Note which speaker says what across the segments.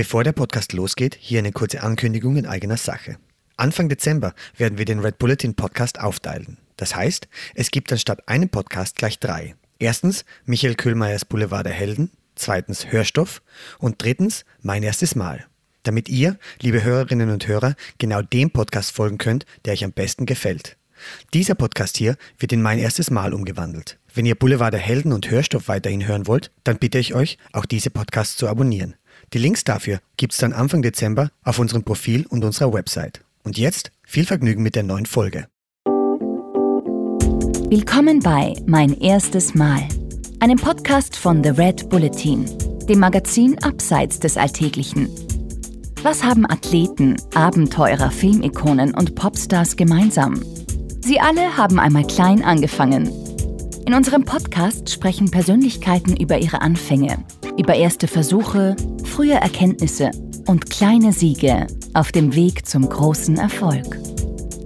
Speaker 1: Bevor der Podcast losgeht, hier eine kurze Ankündigung in eigener Sache. Anfang Dezember werden wir den Red Bulletin Podcast aufteilen. Das heißt, es gibt anstatt einem Podcast gleich drei. Erstens Michael Köhlmeiers Boulevard der Helden, zweitens Hörstoff und drittens Mein erstes Mal. Damit ihr, liebe Hörerinnen und Hörer, genau dem Podcast folgen könnt, der euch am besten gefällt. Dieser Podcast hier wird in Mein erstes Mal umgewandelt. Wenn ihr Boulevard der Helden und Hörstoff weiterhin hören wollt, dann bitte ich euch, auch diese Podcasts zu abonnieren. Die Links dafür gibt es dann Anfang Dezember auf unserem Profil und unserer Website. Und jetzt viel Vergnügen mit der neuen Folge.
Speaker 2: Willkommen bei Mein erstes Mal, einem Podcast von The Red Bulletin, dem Magazin Abseits des Alltäglichen. Was haben Athleten, Abenteurer, Filmikonen und Popstars gemeinsam? Sie alle haben einmal klein angefangen. In unserem Podcast sprechen Persönlichkeiten über ihre Anfänge, über erste Versuche, frühe Erkenntnisse und kleine Siege auf dem Weg zum großen Erfolg.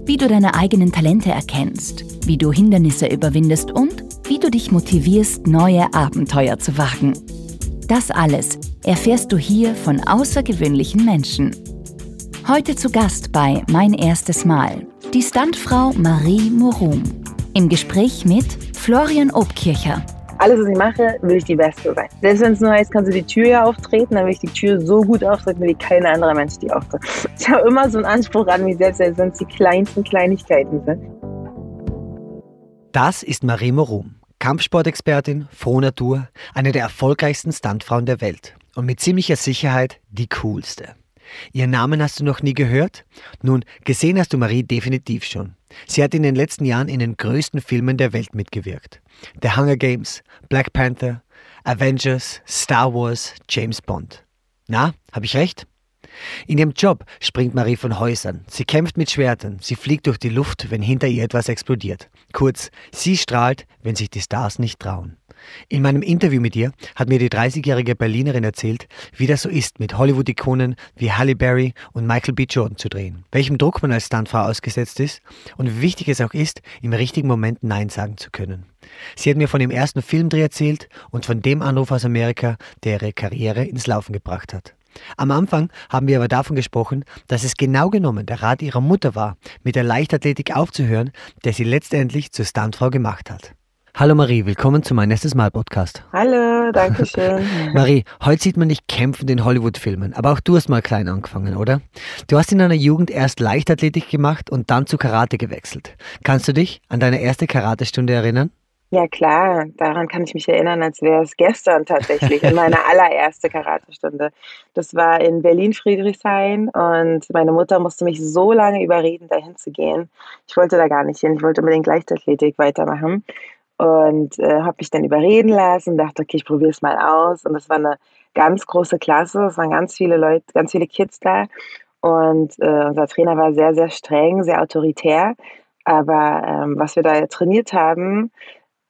Speaker 2: Wie du deine eigenen Talente erkennst, wie du Hindernisse überwindest und wie du dich motivierst, neue Abenteuer zu wagen. Das alles erfährst du hier von außergewöhnlichen Menschen. Heute zu Gast bei Mein erstes Mal die Standfrau Marie Morum. Im Gespräch mit Florian Obkircher,
Speaker 3: alles, was ich mache, will ich die Beste sein. Selbst wenn es nur heißt, kannst du die Tür ja auftreten, dann will ich die Tür so gut auftreten, wie kein anderer Mensch die auftritt. Ich habe immer so einen Anspruch an mich selbst, selbst wenn es die kleinsten Kleinigkeiten sind.
Speaker 1: Das ist Marie Morum, Kampfsportexpertin, frohe Natur, eine der erfolgreichsten Stuntfrauen der Welt und mit ziemlicher Sicherheit die coolste. Ihren Namen hast du noch nie gehört? Nun, gesehen hast du Marie definitiv schon. Sie hat in den letzten Jahren in den größten Filmen der Welt mitgewirkt. The Hunger Games, Black Panther, Avengers, Star Wars, James Bond. Na, habe ich recht? In ihrem Job springt Marie von Häusern. Sie kämpft mit Schwertern. Sie fliegt durch die Luft, wenn hinter ihr etwas explodiert. Kurz, sie strahlt, wenn sich die Stars nicht trauen. In meinem Interview mit ihr hat mir die 30-jährige Berlinerin erzählt, wie das so ist, mit Hollywood-Ikonen wie Halle Berry und Michael B. Jordan zu drehen, welchem Druck man als Stuntfrau ausgesetzt ist und wie wichtig es auch ist, im richtigen Moment Nein sagen zu können. Sie hat mir von dem ersten Filmdreh erzählt und von dem Anruf aus Amerika, der ihre Karriere ins Laufen gebracht hat. Am Anfang haben wir aber davon gesprochen, dass es genau genommen der Rat ihrer Mutter war, mit der Leichtathletik aufzuhören, der sie letztendlich zur Stuntfrau gemacht hat. Hallo Marie, willkommen zu meinem erstes Mal Podcast.
Speaker 3: Hallo, danke schön.
Speaker 1: Marie, heute sieht man dich kämpfen in Hollywood-Filmen, aber auch du hast mal klein angefangen, oder? Du hast in deiner Jugend erst Leichtathletik gemacht und dann zu Karate gewechselt. Kannst du dich an deine erste Karatestunde erinnern?
Speaker 3: Ja klar, daran kann ich mich erinnern, als wäre es gestern tatsächlich, in meiner allererste Karatestunde. Das war in Berlin-Friedrichshain und meine Mutter musste mich so lange überreden, dahin zu gehen. Ich wollte da gar nicht hin, ich wollte unbedingt Leichtathletik weitermachen und äh, habe mich dann überreden lassen, dachte, okay, ich probiere es mal aus. Und das war eine ganz große Klasse, es waren ganz viele Leute, ganz viele Kids da. Und äh, unser Trainer war sehr, sehr streng, sehr autoritär. Aber ähm, was wir da trainiert haben,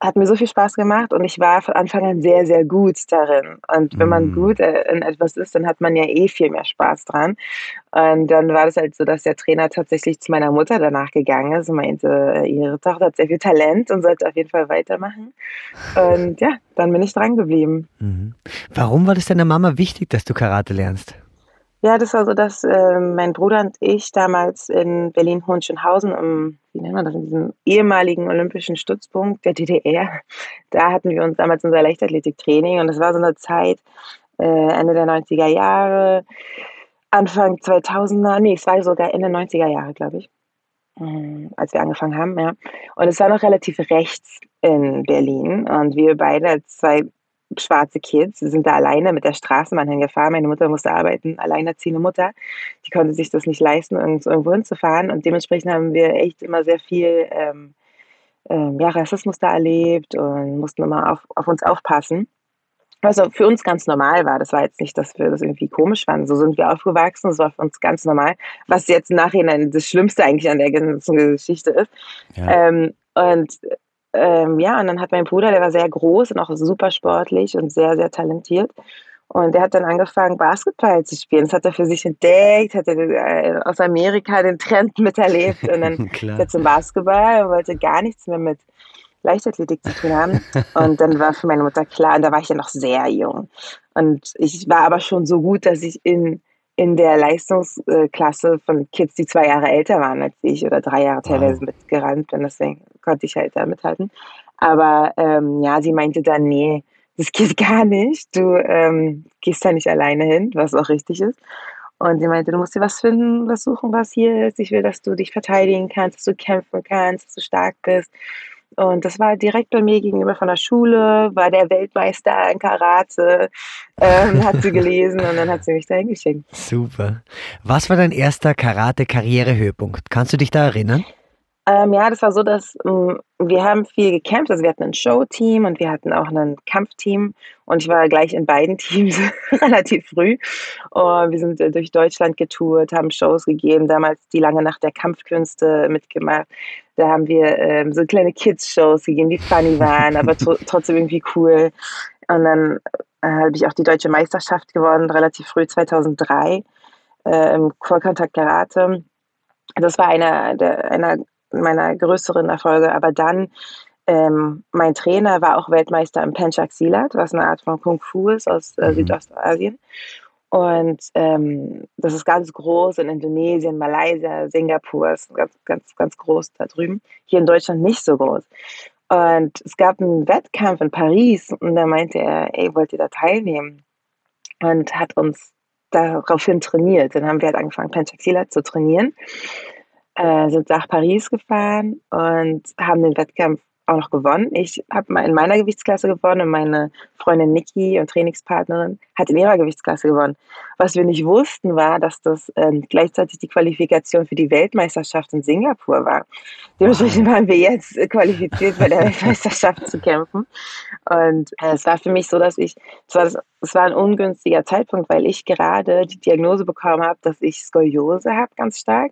Speaker 3: hat mir so viel Spaß gemacht und ich war von Anfang an sehr, sehr gut darin. Und wenn man mhm. gut äh, in etwas ist, dann hat man ja eh viel mehr Spaß dran. Und dann war das halt so, dass der Trainer tatsächlich zu meiner Mutter danach gegangen ist und meinte, ihre Tochter hat sehr viel Talent und sollte auf jeden Fall weitermachen. Und ja, dann bin ich dran geblieben.
Speaker 1: Mhm. Warum war das deiner Mama wichtig, dass du Karate lernst?
Speaker 3: Ja, das war so, dass äh, mein Bruder und ich damals in Berlin-Hohenschönhausen, im, wie nennt man das, in diesem ehemaligen olympischen Stützpunkt der DDR, da hatten wir uns damals unser Leichtathletiktraining und das war so eine Zeit, äh, Ende der 90er Jahre, Anfang 2000er, nee, es war sogar Ende 90er Jahre, glaube ich, äh, als wir angefangen haben, ja. Und es war noch relativ rechts in Berlin und wir beide als zwei schwarze Kids, sind da alleine mit der Straßenbahn hingefahren. Meine Mutter musste arbeiten, alleinerziehende Mutter. Die konnte sich das nicht leisten, irgendwo hinzufahren. Und dementsprechend haben wir echt immer sehr viel ähm, ähm, ja, Rassismus da erlebt und mussten immer auf, auf uns aufpassen. Was also für uns ganz normal war. Das war jetzt nicht, dass wir das irgendwie komisch fanden. So sind wir aufgewachsen. Das war für uns ganz normal. Was jetzt im Nachhinein das Schlimmste eigentlich an der ganzen Geschichte ist. Ja. Ähm, und ähm, ja, und dann hat mein Bruder, der war sehr groß und auch super sportlich und sehr, sehr talentiert. Und der hat dann angefangen, Basketball zu spielen. Das hat er für sich entdeckt, hat er äh, aus Amerika den Trend miterlebt und dann ist er zum Basketball und wollte gar nichts mehr mit Leichtathletik zu tun haben. Und dann war für meine Mutter klar, und da war ich ja noch sehr jung. Und ich war aber schon so gut, dass ich in, in der Leistungsklasse von Kids, die zwei Jahre älter waren als ich oder drei Jahre teilweise wow. mitgerannt bin. Deswegen konnte ich halt da mithalten. Aber ähm, ja, sie meinte dann, nee, das geht gar nicht. Du ähm, gehst da nicht alleine hin, was auch richtig ist. Und sie meinte, du musst dir was finden, was suchen, was hier ist. Ich will, dass du dich verteidigen kannst, dass du kämpfen kannst, dass du stark bist. Und das war direkt bei mir gegenüber von der Schule, war der Weltmeister in Karate, ähm, hat sie gelesen und dann hat sie mich dahin geschickt.
Speaker 1: Super. Was war dein erster Karate-Karrierehöhepunkt? Kannst du dich da erinnern?
Speaker 3: Ähm, ja, das war so, dass ähm, wir haben viel gekämpft. Also wir hatten ein Show-Team und wir hatten auch ein Kampfteam. Und ich war gleich in beiden Teams relativ früh. Und wir sind äh, durch Deutschland getourt, haben Shows gegeben. Damals die lange Nacht der Kampfkünste mitgemacht. Da haben wir ähm, so kleine Kids-Shows gegeben, die funny waren, aber trotzdem irgendwie cool. Und dann äh, habe ich auch die deutsche Meisterschaft gewonnen, relativ früh 2003 äh, im Vollkontakt Karate. Das war einer der, einer meiner größeren Erfolge. Aber dann, ähm, mein Trainer war auch Weltmeister im Penchak Silat, was eine Art von Kung Fu ist aus äh, mhm. Und ähm, das ist ganz groß in Indonesien, Malaysia, Singapur, ist ganz, ganz, ganz groß da drüben. Hier in Deutschland nicht so groß. Und es gab einen Wettkampf in Paris und da meinte er, ey, wollt ihr da teilnehmen? Und hat uns daraufhin trainiert. Dann haben wir halt angefangen, Penchaxilat zu trainieren äh, sind nach Paris gefahren und haben den Wettkampf auch noch gewonnen. Ich habe in meiner Gewichtsklasse gewonnen und meine Freundin Niki und Trainingspartnerin hat in ihrer Gewichtsklasse gewonnen. Was wir nicht wussten, war, dass das äh, gleichzeitig die Qualifikation für die Weltmeisterschaft in Singapur war. Dementsprechend waren wir jetzt qualifiziert, bei der Weltmeisterschaft zu kämpfen. Und äh, es war für mich so, dass ich, es war, es war ein ungünstiger Zeitpunkt, weil ich gerade die Diagnose bekommen habe, dass ich Skoliose habe, ganz stark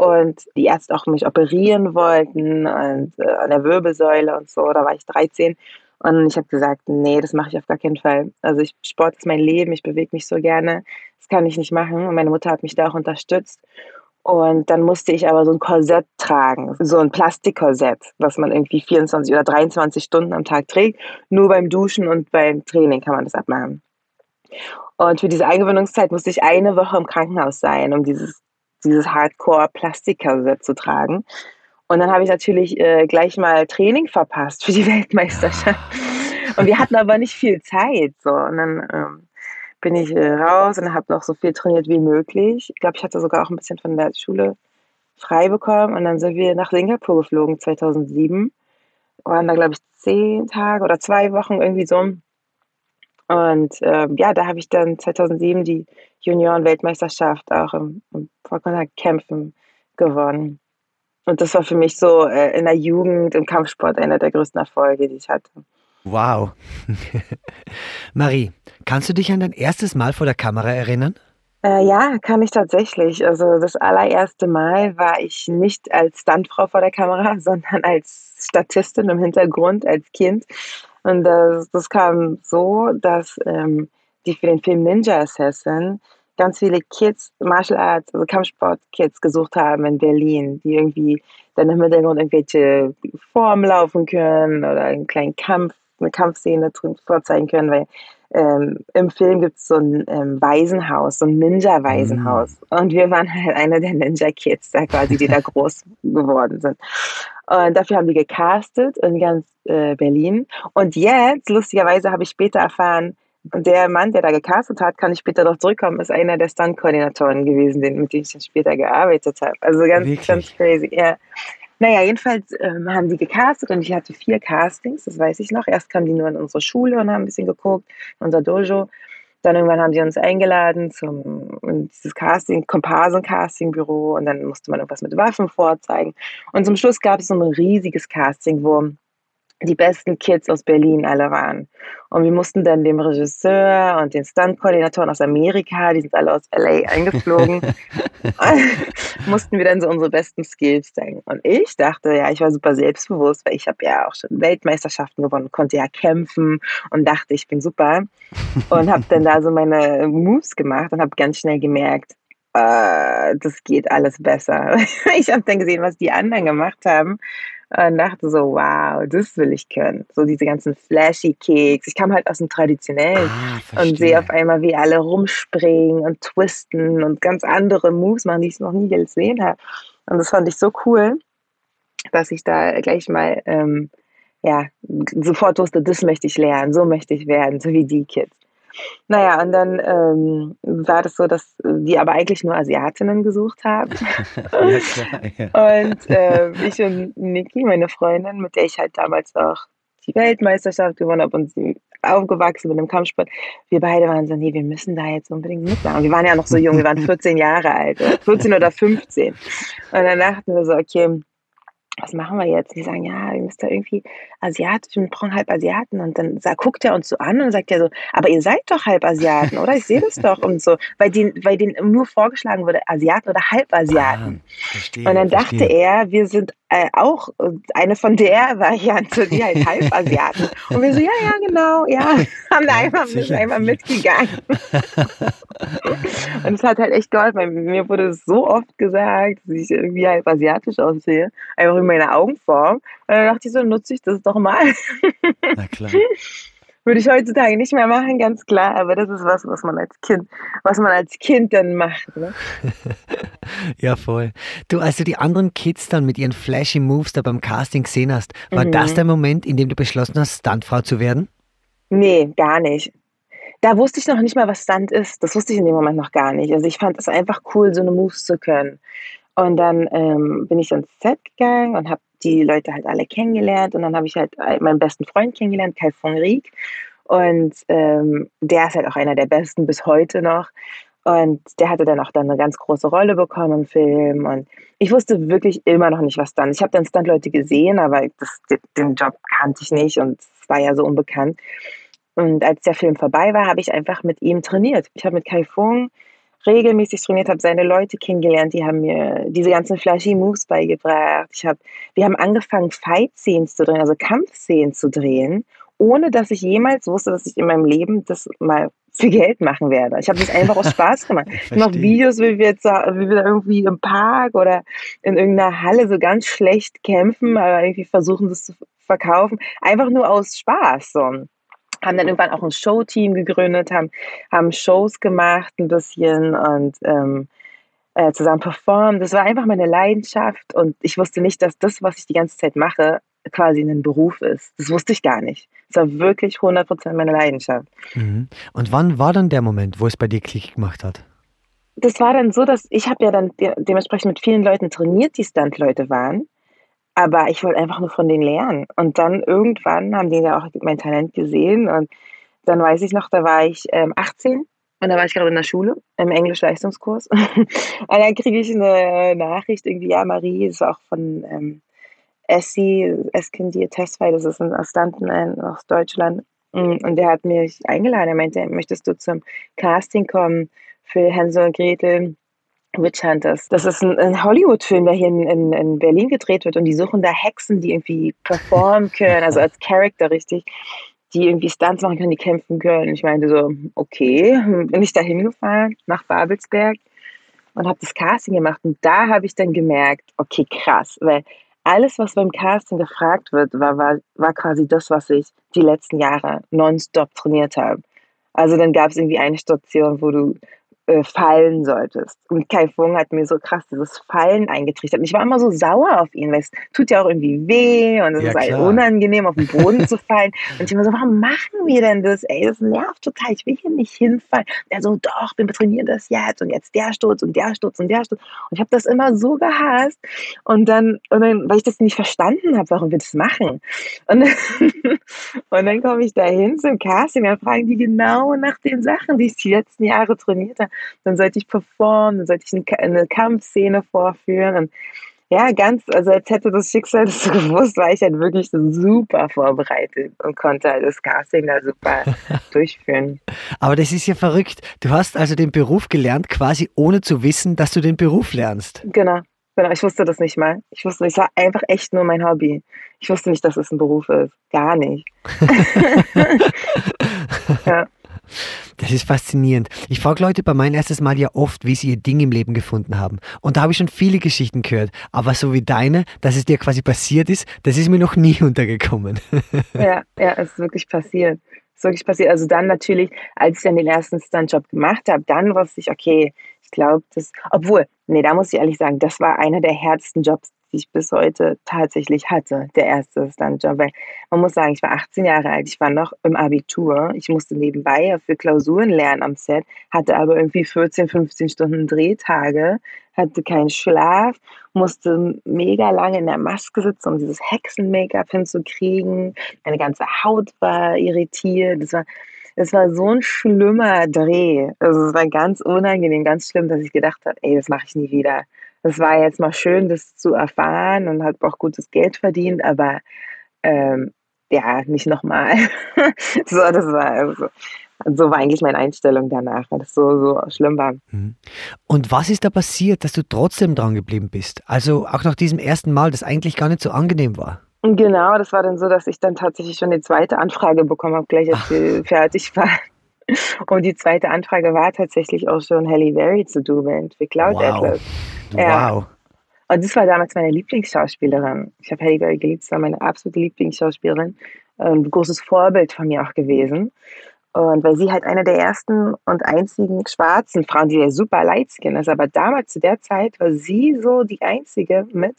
Speaker 3: und die Ärzte auch mich operieren wollten und äh, an der Wirbelsäule und so. Da war ich 13 und ich habe gesagt, nee, das mache ich auf gar keinen Fall. Also ich, Sport ist mein Leben, ich bewege mich so gerne, das kann ich nicht machen. Und meine Mutter hat mich da auch unterstützt. Und dann musste ich aber so ein Korsett tragen, so ein Plastikkorsett, was man irgendwie 24 oder 23 Stunden am Tag trägt. Nur beim Duschen und beim Training kann man das abmachen. Und für diese Eingewöhnungszeit musste ich eine Woche im Krankenhaus sein, um dieses dieses Hardcore-Plastikkorsett zu tragen. Und dann habe ich natürlich äh, gleich mal Training verpasst für die Weltmeisterschaft. Und wir hatten aber nicht viel Zeit. So. Und dann ähm, bin ich äh, raus und habe noch so viel trainiert wie möglich. Ich glaube, ich hatte sogar auch ein bisschen von der Schule frei bekommen. Und dann sind wir nach Singapur geflogen 2007. Waren da, glaube ich, zehn Tage oder zwei Wochen irgendwie so. Und ähm, ja, da habe ich dann 2007 die Junioren-Weltmeisterschaft auch im, im Vollkontakt-Kämpfen gewonnen. Und das war für mich so äh, in der Jugend, im Kampfsport einer der größten Erfolge, die ich hatte.
Speaker 1: Wow. Marie, kannst du dich an dein erstes Mal vor der Kamera erinnern?
Speaker 3: Äh, ja, kann ich tatsächlich. Also das allererste Mal war ich nicht als Stuntfrau vor der Kamera, sondern als Statistin im Hintergrund, als Kind. Und das, das kam so, dass ähm, die für den Film Ninja Assassin ganz viele Kids, Martial Arts, also Kampfsport-Kids gesucht haben in Berlin, die irgendwie dann im Hintergrund irgendwelche Formen laufen können oder einen kleinen Kampf, eine Kampfszene vorzeigen können, weil ähm, im Film gibt es so ein ähm, Waisenhaus, so ein Ninja-Waisenhaus. Mhm. Und wir waren halt einer der Ninja-Kids, da quasi, die da groß geworden sind. Und dafür haben die gecastet in ganz äh, Berlin. Und jetzt, lustigerweise, habe ich später erfahren, der Mann, der da gecastet hat, kann ich später noch zurückkommen, ist einer der Stunt-Koordinatoren gewesen, mit dem ich dann später gearbeitet habe. Also ganz, ganz crazy. Ja. Naja, jedenfalls ähm, haben die gecastet und ich hatte vier Castings, das weiß ich noch. Erst kamen die nur in unsere Schule und haben ein bisschen geguckt, in unser Dojo. Dann irgendwann haben die uns eingeladen zum dieses Casting, Komparsen-Casting-Büro und dann musste man irgendwas mit Waffen vorzeigen. Und zum Schluss gab es so ein riesiges Casting, wo die besten Kids aus Berlin alle waren. Und wir mussten dann dem Regisseur und den Stunt-Koordinatoren aus Amerika, die sind alle aus LA eingeflogen, mussten wir dann so unsere besten Skills zeigen. Und ich dachte, ja, ich war super selbstbewusst, weil ich habe ja auch schon Weltmeisterschaften gewonnen, konnte ja kämpfen und dachte, ich bin super. Und habe dann da so meine Moves gemacht und habe ganz schnell gemerkt, äh, das geht alles besser. ich habe dann gesehen, was die anderen gemacht haben Und dachte so, wow, das will ich können. So diese ganzen flashy Keks. Ich kam halt aus dem Traditionellen ah, und sehe auf einmal, wie alle rumspringen und twisten und ganz andere Moves machen, die ich noch nie gesehen habe. Und das fand ich so cool, dass ich da gleich mal ähm, ja, sofort wusste, das möchte ich lernen, so möchte ich werden, so wie die Kids. Naja, und dann ähm, war das so, dass die aber eigentlich nur Asiatinnen gesucht haben. ja, klar, ja. Und äh, ich und Niki, meine Freundin, mit der ich halt damals auch die Weltmeisterschaft gewonnen habe und sie aufgewachsen mit einem Kampfsport. Wir beide waren so, nee, wir müssen da jetzt unbedingt mitmachen. Wir waren ja noch so jung, wir waren 14 Jahre alt, 14 oder 15. Und dann dachten wir so, okay, was machen wir jetzt? Die sagen, ja, ihr müsst da irgendwie asiatisch, wir brauchen halb Asiaten. Und dann sagt, guckt er uns so an und sagt er so, aber ihr seid doch halb Asiaten, oder? Ich sehe das doch. Und so, weil denen, weil denen nur vorgeschlagen wurde, Asiaten oder Halbasiaten. Ah, verstehe, und dann dachte verstehe. er, wir sind äh, auch eine von der Variante, die halt Halbasiaten. Und wir so, ja, ja, genau, ja, haben da einfach, sind einfach mitgegangen. und es hat halt echt geholfen, weil mir wurde so oft gesagt, dass ich irgendwie halb asiatisch aussehe, einfach in meiner Augenform. Und dann dachte ich so, nutze ich das doch mal. Na klar. Würde ich heutzutage nicht mehr machen, ganz klar, aber das ist was, was man als Kind, was man als Kind dann macht. Ne?
Speaker 1: ja, voll. Du, als du die anderen Kids dann mit ihren flashy Moves da beim Casting gesehen hast, war mhm. das der Moment, in dem du beschlossen hast, Stuntfrau zu werden?
Speaker 3: Nee, gar nicht. Da wusste ich noch nicht mal, was Stunt ist. Das wusste ich in dem Moment noch gar nicht. Also ich fand es einfach cool, so eine Moves zu können. Und dann ähm, bin ich ins Set gegangen und habe die Leute halt alle kennengelernt. Und dann habe ich halt meinen besten Freund kennengelernt, Kai von Rieck. Und ähm, der ist halt auch einer der besten bis heute noch. Und der hatte dann auch dann eine ganz große Rolle bekommen im Film. Und ich wusste wirklich immer noch nicht, was dann. Ich habe dann Stunt-Leute gesehen, aber das, den Job kannte ich nicht und es war ja so unbekannt. Und als der Film vorbei war, habe ich einfach mit ihm trainiert. Ich habe mit Kai Fung regelmäßig trainiert, habe seine Leute kennengelernt, die haben mir diese ganzen flashy Moves beigebracht. Ich hab, wir haben angefangen, Fight-Scenes zu drehen, also Kampfszenen zu drehen, ohne dass ich jemals wusste, dass ich in meinem Leben das mal für Geld machen werde. Ich habe das einfach aus Spaß gemacht. Ich mache Videos, wie wir jetzt wie wir irgendwie im Park oder in irgendeiner Halle so ganz schlecht kämpfen, aber irgendwie versuchen, das zu verkaufen. Einfach nur aus Spaß. So haben dann irgendwann auch ein Showteam gegründet, haben, haben Shows gemacht ein bisschen und ähm, äh, zusammen performt. Das war einfach meine Leidenschaft und ich wusste nicht, dass das, was ich die ganze Zeit mache, quasi ein Beruf ist. Das wusste ich gar nicht. Es war wirklich 100% meine Leidenschaft.
Speaker 1: Mhm. Und wann war dann der Moment, wo es bei dir Klick gemacht hat?
Speaker 3: Das war dann so, dass ich habe ja dann de dementsprechend mit vielen Leuten trainiert, die Stunt-Leute waren. Aber ich wollte einfach nur von denen lernen. Und dann irgendwann haben die ja auch mein Talent gesehen. Und dann weiß ich noch, da war ich ähm, 18 und da war ich gerade in der Schule, im Englisch-Leistungskurs. und dann kriege ich eine Nachricht irgendwie, ja, Marie, war auch von ähm, Essie, Eskindir Testfei, das ist ein Stuntman aus Deutschland. Mm, und der hat mich eingeladen. Er meinte, möchtest du zum Casting kommen für Hänsel und Gretel? Witch Hunters. Das ist ein, ein Hollywood-Film, der hier in, in, in, Berlin gedreht wird und die suchen da Hexen, die irgendwie performen können, also als Charakter richtig, die irgendwie Stunts machen können, die kämpfen können. Ich meinte so, okay, bin ich da hingefahren nach Babelsberg und habe das Casting gemacht und da habe ich dann gemerkt, okay, krass, weil alles, was beim Casting gefragt wird, war, war, war quasi das, was ich die letzten Jahre nonstop trainiert habe. Also dann gab es irgendwie eine Station, wo du äh, fallen solltest. Und Kai Fung hat mir so krass dieses Fallen eingetrichtert. Und ich war immer so sauer auf ihn, weil es tut ja auch irgendwie weh und es ja, ist halt unangenehm, auf den Boden zu fallen. Und ich immer so, warum machen wir denn das? Ey, das nervt total. Ich will hier nicht hinfallen. Er so, doch, wir trainieren das jetzt und jetzt der Sturz und der Sturz und der Sturz. Und ich habe das immer so gehasst. Und dann, und dann, weil ich das nicht verstanden habe, warum wir das machen. Und, und dann komme ich da hin zum Casting, dann fragen die genau nach den Sachen, die ich die letzten Jahre trainiert habe dann sollte ich performen, dann sollte ich eine Kampfszene vorführen und ja, ganz, also als hätte das Schicksal das so gewusst, war ich halt wirklich super vorbereitet und konnte halt das Casting da super durchführen.
Speaker 1: Aber das ist ja verrückt. Du hast also den Beruf gelernt, quasi ohne zu wissen, dass du den Beruf lernst.
Speaker 3: Genau. Genau, ich wusste das nicht mal. Ich wusste, es war einfach echt nur mein Hobby. Ich wusste nicht, dass es ein Beruf ist. Gar nicht.
Speaker 1: ja. Das ist faszinierend. Ich frage Leute bei meinem erstes Mal ja oft, wie sie ihr Ding im Leben gefunden haben. Und da habe ich schon viele Geschichten gehört. Aber so wie deine, dass es dir quasi passiert ist, das ist mir noch nie untergekommen.
Speaker 3: Ja, ja, es ist wirklich passiert. Es ist wirklich passiert. Also dann natürlich, als ich dann den ersten Stuntjob gemacht habe, dann wusste ich, okay, glaube, das, obwohl, nee, da muss ich ehrlich sagen, das war einer der härtesten Jobs, die ich bis heute tatsächlich hatte, der erste Stuntjob. Weil man muss sagen, ich war 18 Jahre alt, ich war noch im Abitur, ich musste nebenbei für Klausuren lernen am Set, hatte aber irgendwie 14, 15 Stunden Drehtage, hatte keinen Schlaf, musste mega lange in der Maske sitzen, um dieses Hexen-Make-up hinzukriegen. Meine ganze Haut war irritiert. Das war, das war so ein schlimmer Dreh. Also es war ganz unangenehm, ganz schlimm, dass ich gedacht habe, ey, das mache ich nie wieder das war jetzt mal schön, das zu erfahren und hat auch gutes Geld verdient, aber ähm, ja, nicht nochmal. so, das war also, so war eigentlich meine Einstellung danach, weil das so, so schlimm war. Mhm.
Speaker 1: Und was ist da passiert, dass du trotzdem dran geblieben bist? Also auch nach diesem ersten Mal, das eigentlich gar nicht so angenehm war.
Speaker 3: Genau, das war dann so, dass ich dann tatsächlich schon die zweite Anfrage bekommen habe, gleich als ich fertig war. Und die zweite Anfrage war tatsächlich auch schon Halle Berry zu dubeln für Cloud wow. Atlas.
Speaker 1: Ja. Wow.
Speaker 3: Und das war damals meine Lieblingsschauspielerin. Ich habe Halle Berry geliebt, das war meine absolute Lieblingsschauspielerin. Ein großes Vorbild von mir auch gewesen. Und weil sie halt eine der ersten und einzigen schwarzen Frauen, die ja super lightskin ist, aber damals zu der Zeit war sie so die einzige mit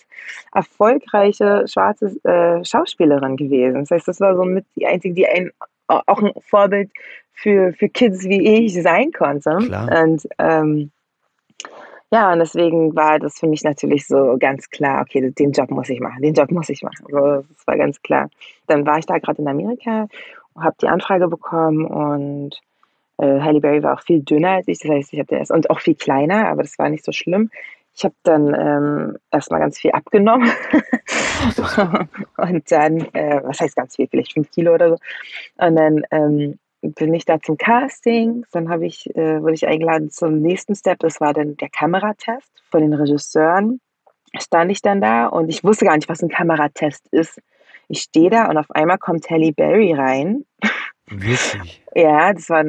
Speaker 3: erfolgreiche schwarze äh, Schauspielerin gewesen. Das heißt, das war so mit die einzige, die ein, auch ein Vorbild für, für Kids wie ich sein konnte.
Speaker 1: Klar.
Speaker 3: Und ähm, ja, und deswegen war das für mich natürlich so ganz klar, okay, den Job muss ich machen, den Job muss ich machen. Also, das war ganz klar. Dann war ich da gerade in Amerika, habe die Anfrage bekommen und äh, Halle Berry war auch viel dünner als ich, das heißt, ich habe erst und auch viel kleiner, aber das war nicht so schlimm. Ich habe dann ähm, erstmal ganz viel abgenommen und dann, äh, was heißt ganz viel, vielleicht fünf Kilo oder so. Und dann ähm, bin ich da zum Casting, dann habe ich, äh, wurde ich eingeladen zum nächsten Step, das war dann der Kameratest von den Regisseuren. Stand ich dann da und ich wusste gar nicht, was ein Kameratest ist. Ich stehe da und auf einmal kommt Halle Berry rein.
Speaker 1: Wirklich?
Speaker 3: ja, das war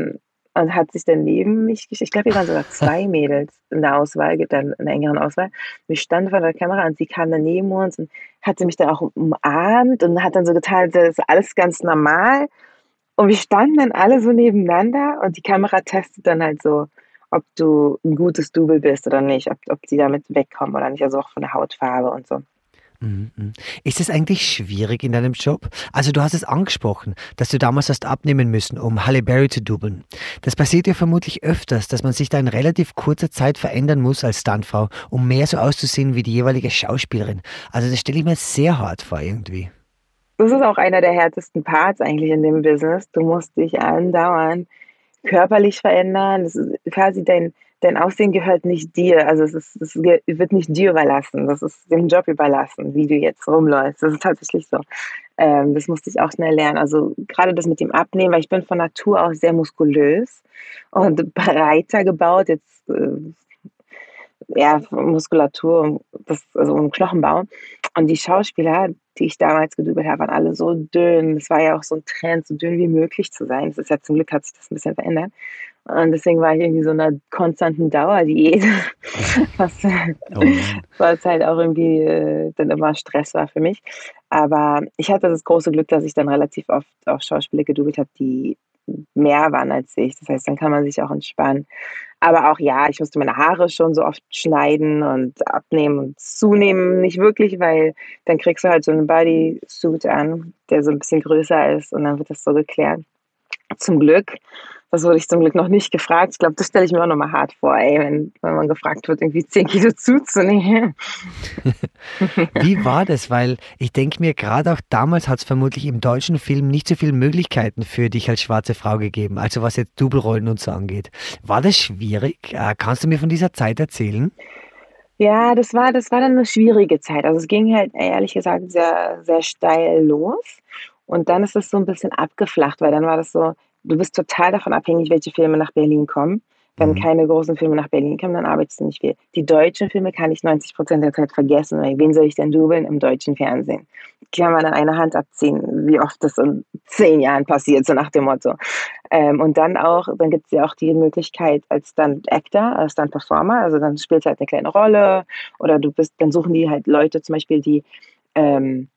Speaker 3: und hat sich dann neben mich Ich glaube, wir waren sogar zwei Mädels in der Auswahl, dann in der engeren Auswahl. Wir standen vor der Kamera und sie kam dann neben uns und hatte mich dann auch umarmt und hat dann so getan, das ist alles ganz normal. Und wir standen dann alle so nebeneinander und die Kamera testet dann halt so, ob du ein gutes Double bist oder nicht, ob, ob sie damit wegkommen oder nicht, also auch von der Hautfarbe und so.
Speaker 1: Mhm. Ist es eigentlich schwierig in deinem Job? Also du hast es angesprochen, dass du damals hast abnehmen müssen, um Halle Berry zu dubeln. Das passiert ja vermutlich öfters, dass man sich da in relativ kurzer Zeit verändern muss als Stuntfrau, um mehr so auszusehen wie die jeweilige Schauspielerin. Also das stelle ich mir sehr hart vor irgendwie.
Speaker 3: Das ist auch einer der härtesten Parts eigentlich in dem Business. Du musst dich andauernd körperlich verändern. Das ist quasi dein, dein Aussehen gehört nicht dir. Also es, ist, es wird nicht dir überlassen. Das ist dem Job überlassen, wie du jetzt rumläufst. Das ist tatsächlich so. Ähm, das musste ich auch schnell lernen. Also gerade das mit dem Abnehmen, weil ich bin von Natur aus sehr muskulös und breiter gebaut. Jetzt äh, ja, Muskulatur, das, also um Knochenbau. Und die Schauspieler, die ich damals gedubelt habe, waren alle so dünn. Es war ja auch so ein Trend, so dünn wie möglich zu sein. Das ist ja zum Glück hat sich das ein bisschen verändert. Und deswegen war ich irgendwie so einer konstanten Dauerdiät, was, oh was halt auch irgendwie äh, dann immer Stress war für mich. Aber ich hatte das große Glück, dass ich dann relativ oft auch Schauspieler gedubelt habe, die mehr waren als ich. Das heißt, dann kann man sich auch entspannen. Aber auch ja, ich musste meine Haare schon so oft schneiden und abnehmen und zunehmen nicht wirklich, weil dann kriegst du halt so einen Bodysuit an, der so ein bisschen größer ist und dann wird das so geklärt. Zum Glück das wurde ich zum Glück noch nicht gefragt. Ich glaube, das stelle ich mir auch nochmal hart vor, ey, wenn, wenn man gefragt wird, irgendwie 10 Kilo zuzunehmen.
Speaker 1: Wie war das? Weil ich denke mir, gerade auch damals hat es vermutlich im deutschen Film nicht so viele Möglichkeiten für dich als schwarze Frau gegeben, also was jetzt Doublrollen und so angeht. War das schwierig? Äh, kannst du mir von dieser Zeit erzählen?
Speaker 3: Ja, das war, das war dann eine schwierige Zeit. Also es ging halt ehrlich gesagt sehr, sehr steil los. Und dann ist es so ein bisschen abgeflacht, weil dann war das so, du bist total davon abhängig, welche Filme nach Berlin kommen. Wenn mhm. keine großen Filme nach Berlin kommen, dann arbeitest du nicht viel. Die deutschen Filme kann ich 90 Prozent der Zeit vergessen, weil wen soll ich denn dubeln im deutschen Fernsehen? Kann man an einer Hand abziehen, wie oft das in zehn Jahren passiert, so nach dem Motto. Ähm, und dann auch, dann gibt es ja auch die Möglichkeit als dann Actor, als dann Performer, also dann spielst du halt eine kleine Rolle oder du bist, dann suchen die halt Leute zum Beispiel, die ähm,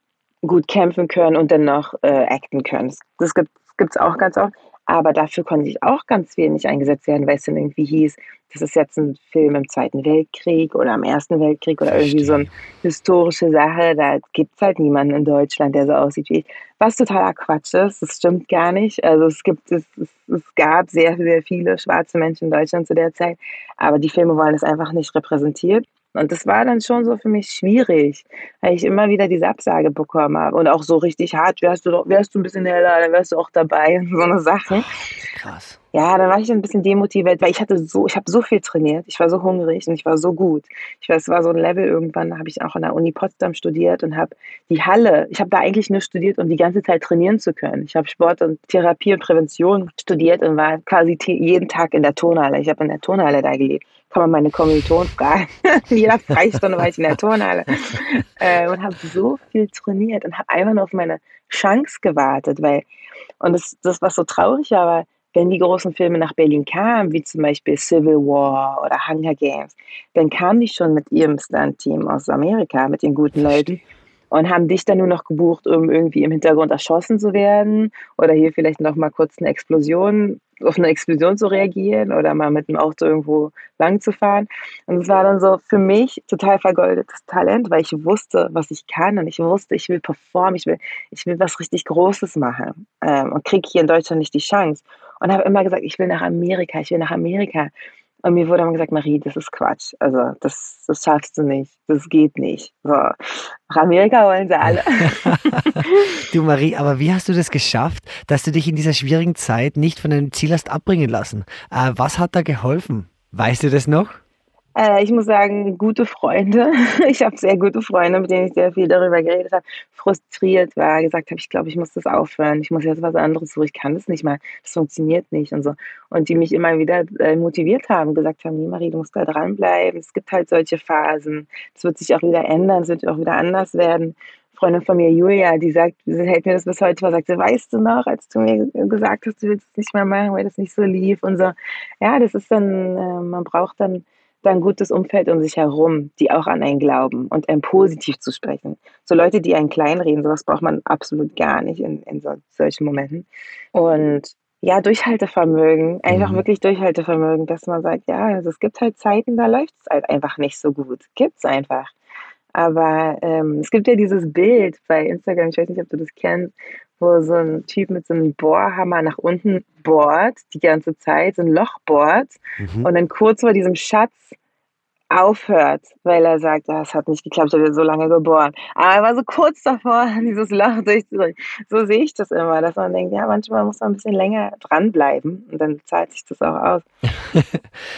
Speaker 3: gut kämpfen können und dann noch äh, acten können. Das, das gibt es auch ganz oft. Aber dafür konnte ich auch ganz wenig eingesetzt werden, weil es dann irgendwie hieß, das ist jetzt ein Film im Zweiten Weltkrieg oder im Ersten Weltkrieg oder Verstehe. irgendwie so eine historische Sache. Da gibt es halt niemanden in Deutschland, der so aussieht wie ich. Was totaler Quatsch ist, das stimmt gar nicht. Also es gibt, es, es, es gab sehr, sehr viele schwarze Menschen in Deutschland zu der Zeit, aber die Filme wollen es einfach nicht repräsentiert. Und das war dann schon so für mich schwierig, weil ich immer wieder diese Absage bekommen habe. Und auch so richtig hart, wärst du doch, wärst du ein bisschen heller, dann wärst du auch dabei. So eine Sache. Krass. Ja, dann war ich ein bisschen demotiviert, weil ich hatte so, ich habe so viel trainiert, ich war so hungrig und ich war so gut. Ich weiß, es war so ein Level irgendwann, da habe ich auch an der Uni Potsdam studiert und habe die Halle, ich habe da eigentlich nur studiert, um die ganze Zeit trainieren zu können. Ich habe Sport und Therapie und Prävention studiert und war quasi jeden Tag in der Turnhalle. Ich habe in der Turnhalle da gelebt. Kann man meine Kommilitonen fragen. in jeder Freistunde war ich in der Turnhalle äh, und habe so viel trainiert und habe einfach nur auf meine Chance gewartet, weil und das, das was so traurig war, war wenn die großen Filme nach Berlin kamen, wie zum Beispiel Civil War oder Hunger Games, dann kamen die schon mit ihrem Stunt-Team aus Amerika, mit den guten Leuten und haben dich dann nur noch gebucht, um irgendwie im Hintergrund erschossen zu werden oder hier vielleicht noch mal kurz eine Explosion auf eine Explosion zu reagieren oder mal mit dem Auto irgendwo lang zu fahren. Und es war dann so für mich total vergoldetes Talent, weil ich wusste, was ich kann und ich wusste, ich will performen, ich will, ich will was richtig Großes machen ähm, und kriege hier in Deutschland nicht die Chance. Und habe immer gesagt, ich will nach Amerika, ich will nach Amerika. Und mir wurde immer gesagt, Marie, das ist Quatsch. Also das, das schaffst du nicht. Das geht nicht. So. Nach Amerika wollen sie alle.
Speaker 1: du Marie, aber wie hast du das geschafft, dass du dich in dieser schwierigen Zeit nicht von deinem Ziel hast abbringen lassen? Äh, was hat da geholfen? Weißt du das noch?
Speaker 3: Äh, ich muss sagen, gute Freunde. Ich habe sehr gute Freunde, mit denen ich sehr viel darüber geredet habe. Frustriert war, gesagt habe, ich glaube, ich muss das aufhören. Ich muss jetzt was anderes suchen. Ich kann das nicht mal. Das funktioniert nicht und so. Und die mich immer wieder äh, motiviert haben, gesagt haben, nee, Marie, du musst da dranbleiben. Es gibt halt solche Phasen. Es wird sich auch wieder ändern. Es wird auch wieder anders werden. Freundin von mir, Julia, die sagt, sie hält mir das bis heute vor, sagt sie, weißt du noch, als du mir gesagt hast, du willst es nicht mehr machen, weil das nicht so lief und so. Ja, das ist dann, äh, man braucht dann da ein gutes Umfeld um sich herum, die auch an einen glauben und einem positiv zu sprechen. So Leute, die einen kleinreden, sowas braucht man absolut gar nicht in, in so, solchen Momenten. Und ja, Durchhaltevermögen, einfach mhm. wirklich Durchhaltevermögen, dass man sagt, ja, also es gibt halt Zeiten, da läuft es halt einfach nicht so gut. Gibt es einfach. Aber ähm, es gibt ja dieses Bild bei Instagram, ich weiß nicht, ob du das kennst, wo so ein Typ mit so einem Bohrhammer nach unten bohrt, die ganze Zeit, so ein Loch bohrt mhm. und dann kurz vor diesem Schatz aufhört, weil er sagt, das hat nicht geklappt, ich habe so lange geboren. Aber er war so kurz davor, dieses Loch durchzudrücken. So sehe ich das immer, dass man denkt, ja, manchmal muss man ein bisschen länger dranbleiben und dann zahlt sich das auch aus.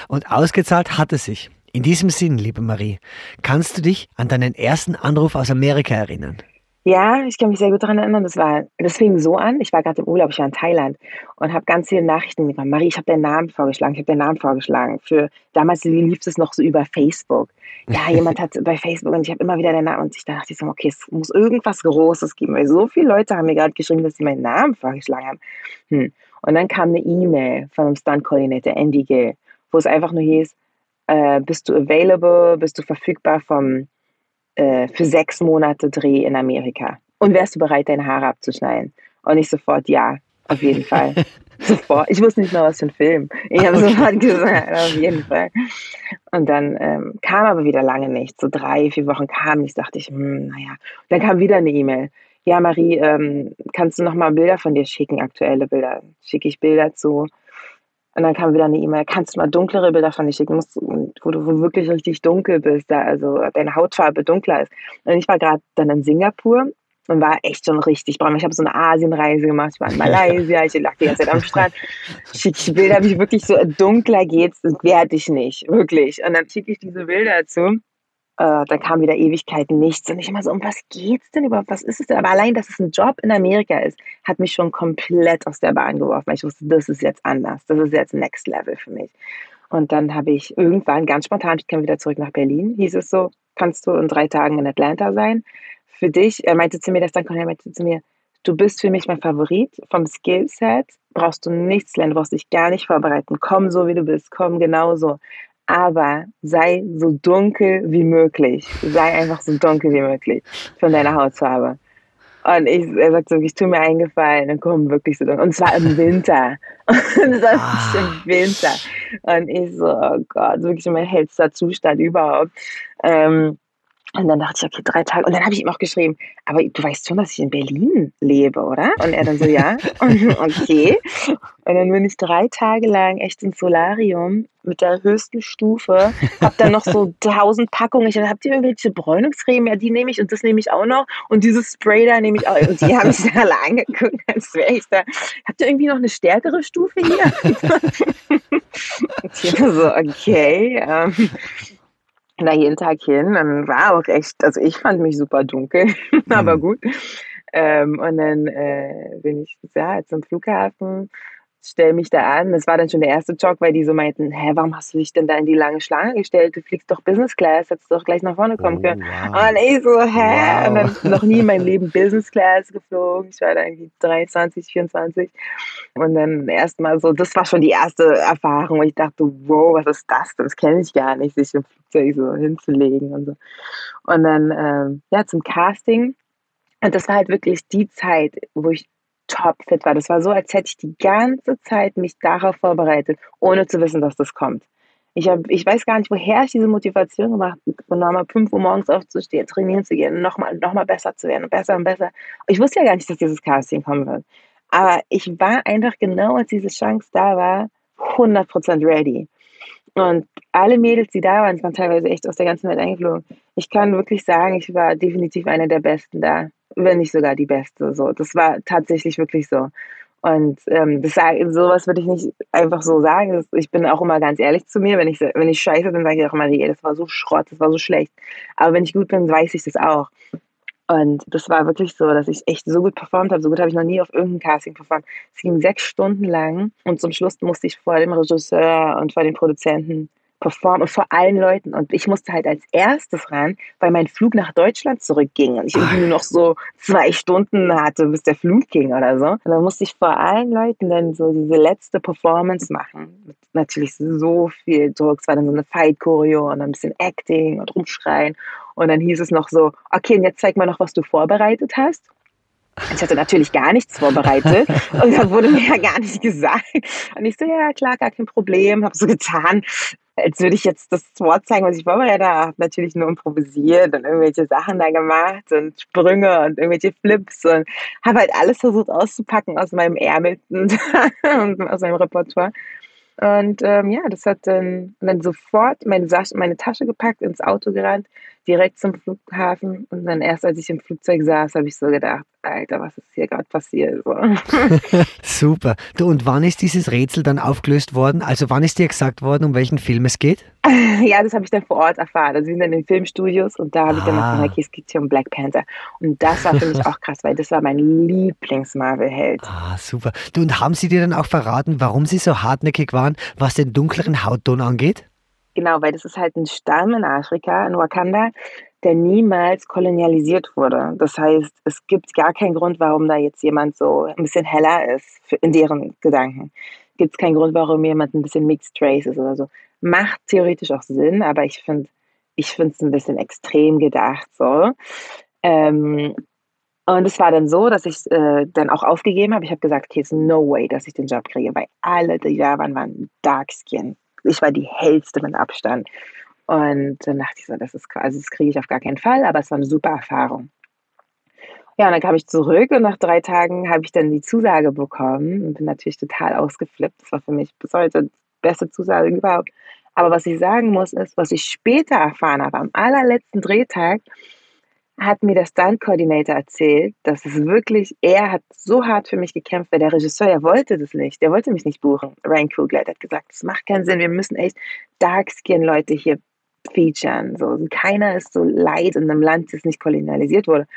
Speaker 1: und ausgezahlt hat es sich. In diesem Sinn, liebe Marie, kannst du dich an deinen ersten Anruf aus Amerika erinnern?
Speaker 3: Ja, ich kann mich sehr gut daran erinnern. Das war, das fing so an. Ich war gerade im Urlaub, ich war in Thailand und habe ganz viele Nachrichten bekommen. Marie, ich habe deinen Namen vorgeschlagen. Ich habe deinen Namen vorgeschlagen. Für damals lief es noch so über Facebook. Ja, jemand hat bei Facebook und ich habe immer wieder deinen Namen und ich dachte ich so, okay, es muss irgendwas Großes geben, weil so viele Leute haben mir gerade geschrieben, dass sie meinen Namen vorgeschlagen haben. Hm. Und dann kam eine E-Mail von einem Stunt-Koordinator, Andy Gill, wo es einfach nur hieß, äh, bist du available, bist du verfügbar vom äh, für sechs Monate Dreh in Amerika. Und wärst du bereit, deine Haare abzuschneiden? Und ich sofort, ja, auf jeden Fall. sofort. Ich wusste nicht mal, was für ein Film. Ich habe okay. sofort gesagt, auf jeden Fall. Und dann ähm, kam aber wieder lange nicht. So drei, vier Wochen kam nichts. Dachte ich, hm, naja. Und dann kam wieder eine E-Mail. Ja, Marie, ähm, kannst du noch mal Bilder von dir schicken, aktuelle Bilder? Schicke ich Bilder zu und dann kam wieder eine E-Mail, kannst du mal dunklere Bilder von dir schicken, musst, wo du wirklich richtig dunkel bist, da also deine Hautfarbe dunkler ist. Und ich war gerade dann in Singapur und war echt schon richtig braun. Ich habe so eine Asienreise gemacht, ich war in Malaysia, ich lag die ganze Zeit am Strand. Schicke ich Bilder, wie ich wirklich so dunkler geht's, werde ich nicht, wirklich. Und dann schicke ich diese Bilder zu äh, dann kam wieder Ewigkeiten nichts. Und ich immer so, um was geht's denn überhaupt? Was ist es denn? Aber allein, dass es ein Job in Amerika ist, hat mich schon komplett aus der Bahn geworfen. Ich wusste, das ist jetzt anders. Das ist jetzt Next Level für mich. Und dann habe ich irgendwann ganz spontan, ich kam wieder zurück nach Berlin, hieß es so, kannst du in drei Tagen in Atlanta sein? Für dich, er meinte zu mir das dann, er meinte zu mir, du bist für mich mein Favorit. Vom Skillset brauchst du nichts lernen, du brauchst dich gar nicht vorbereiten. Komm so, wie du bist, komm genauso. Aber sei so dunkel wie möglich. Sei einfach so dunkel wie möglich von deiner Hautfarbe. Und ich, er sagt so, ich tue mir eingefallen, dann kommen wirklich so, und zwar im Winter. Und es war ah. im Winter. Und ich so, oh Gott, wirklich mein hellster Zustand überhaupt. Ähm, und dann dachte ich, okay, drei Tage. Und dann habe ich ihm auch geschrieben, aber du weißt schon, dass ich in Berlin lebe, oder? Und er dann so, ja. okay. Und dann bin ich drei Tage lang echt ins Solarium mit der höchsten Stufe. Hab dann noch so tausend Packungen. Ich dann, habt ihr irgendwelche Bräunungscreme? Ja, die nehme ich und das nehme ich auch noch. Und dieses Spray da nehme ich auch. Und die haben sich alle angeguckt, als wäre ich da. Habt ihr irgendwie noch eine stärkere Stufe hier? und ich so, okay. Ähm, da jeden Tag hin. Dann war auch echt, also ich fand mich super dunkel, aber mhm. gut. Ähm, und dann äh, bin ich ja, zum Flughafen stelle mich da an. Das war dann schon der erste Job, weil die so meinten, hä, warum hast du dich denn da in die lange Schlange gestellt? Du fliegst doch Business Class, hättest du doch gleich nach vorne kommen oh, können. Wow. Und ich so, hä? Wow. Und dann noch nie in meinem Leben Business Class geflogen. Ich war da irgendwie 23, 24. Und dann erstmal so, das war schon die erste Erfahrung, wo ich dachte, wow, was ist das? Das kenne ich gar nicht, sich im Flugzeug so hinzulegen und so. Und dann, ähm, ja, zum Casting. Und das war halt wirklich die Zeit, wo ich topfit war. Das war so, als hätte ich die ganze Zeit mich darauf vorbereitet, ohne zu wissen, dass das kommt. Ich, hab, ich weiß gar nicht, woher ich diese Motivation gemacht habe, nochmal 5 Uhr morgens aufzustehen, trainieren zu gehen, nochmal noch mal besser zu werden und besser und besser. Ich wusste ja gar nicht, dass dieses Casting kommen wird. Aber ich war einfach genau, als diese Chance da war, 100% ready. Und alle Mädels, die da waren, waren teilweise echt aus der ganzen Welt eingeflogen. Ich kann wirklich sagen, ich war definitiv eine der Besten da wenn nicht sogar die beste. So, das war tatsächlich wirklich so. Und ähm, das sowas würde ich nicht einfach so sagen. Ich bin auch immer ganz ehrlich zu mir. Wenn ich, wenn ich scheiße, dann sage ich auch immer, nee, das war so Schrott, das war so schlecht. Aber wenn ich gut bin, weiß ich das auch. Und das war wirklich so, dass ich echt so gut performt habe. So gut habe ich noch nie auf irgendeinem Casting performt. Es ging sechs Stunden lang und zum Schluss musste ich vor dem Regisseur und vor den Produzenten performen vor allen Leuten. Und ich musste halt als erstes ran, weil mein Flug nach Deutschland zurückging und ich irgendwie nur noch so zwei Stunden hatte, bis der Flug ging oder so. Und dann musste ich vor allen Leuten dann so diese letzte Performance machen. Mit natürlich so viel Druck. Es war dann so eine Fight-Choreo und ein bisschen Acting und rumschreien. Und dann hieß es noch so, okay, und jetzt zeig mal noch, was du vorbereitet hast. Ich hatte natürlich gar nichts vorbereitet und da wurde mir ja gar nicht gesagt. Und ich so, ja klar, gar kein Problem, habe so getan, als würde ich jetzt das Wort zeigen, was ich vorbereitet habe. Natürlich nur improvisiert und irgendwelche Sachen da gemacht und Sprünge und irgendwelche Flips und habe halt alles versucht auszupacken aus meinem Ärmel und aus meinem Repertoire. Und ähm, ja, das hat dann, dann sofort meine, meine Tasche gepackt, ins Auto gerannt, direkt zum Flughafen. Und dann erst als ich im Flugzeug saß, habe ich so gedacht, Alter, was ist hier gerade passiert? So.
Speaker 1: Super. Du, und wann ist dieses Rätsel dann aufgelöst worden? Also wann ist dir gesagt worden, um welchen Film es geht?
Speaker 3: Ja, das habe ich dann vor Ort erfahren. Also wir sind dann in den Filmstudios und da habe ah. ich dann erfahren, okay, es geht hier um Black Panther. Und das war für mich auch krass, weil das war mein Lieblings-Marvel-Held.
Speaker 1: Ah, super. Du, und haben sie dir dann auch verraten, warum sie so hartnäckig waren, was den dunkleren Hautton angeht?
Speaker 3: Genau, weil das ist halt ein Stamm in Afrika, in Wakanda, der niemals kolonialisiert wurde. Das heißt, es gibt gar keinen Grund, warum da jetzt jemand so ein bisschen heller ist, in deren Gedanken. Gibt es keinen Grund, warum jemand ein bisschen Mixed Race ist oder so. Macht theoretisch auch Sinn, aber ich finde ich finde es ein bisschen extrem gedacht so. Ähm, und es war dann so, dass ich äh, dann auch aufgegeben habe. Ich habe gesagt, okay, it's no way, dass ich den Job kriege, weil alle, die da waren, waren Dark Skin. Ich war die hellste mit Abstand. Und dann dachte ich so, das ist also das kriege ich auf gar keinen Fall, aber es war eine super Erfahrung. Ja, und dann kam ich zurück und nach drei Tagen habe ich dann die Zusage bekommen und bin natürlich total ausgeflippt. Das war für mich bis heute die beste Zusage überhaupt. Aber was ich sagen muss, ist, was ich später erfahren habe, am allerletzten Drehtag, hat mir der Stunt-Coordinator erzählt, dass es wirklich, er hat so hart für mich gekämpft, weil der Regisseur, er wollte das nicht, der wollte mich nicht buchen. Ryan Coogler hat gesagt, das macht keinen Sinn, wir müssen echt Dark-Skin-Leute hier featuren. So. Keiner ist so leid in einem Land, das nicht kolonialisiert wurde.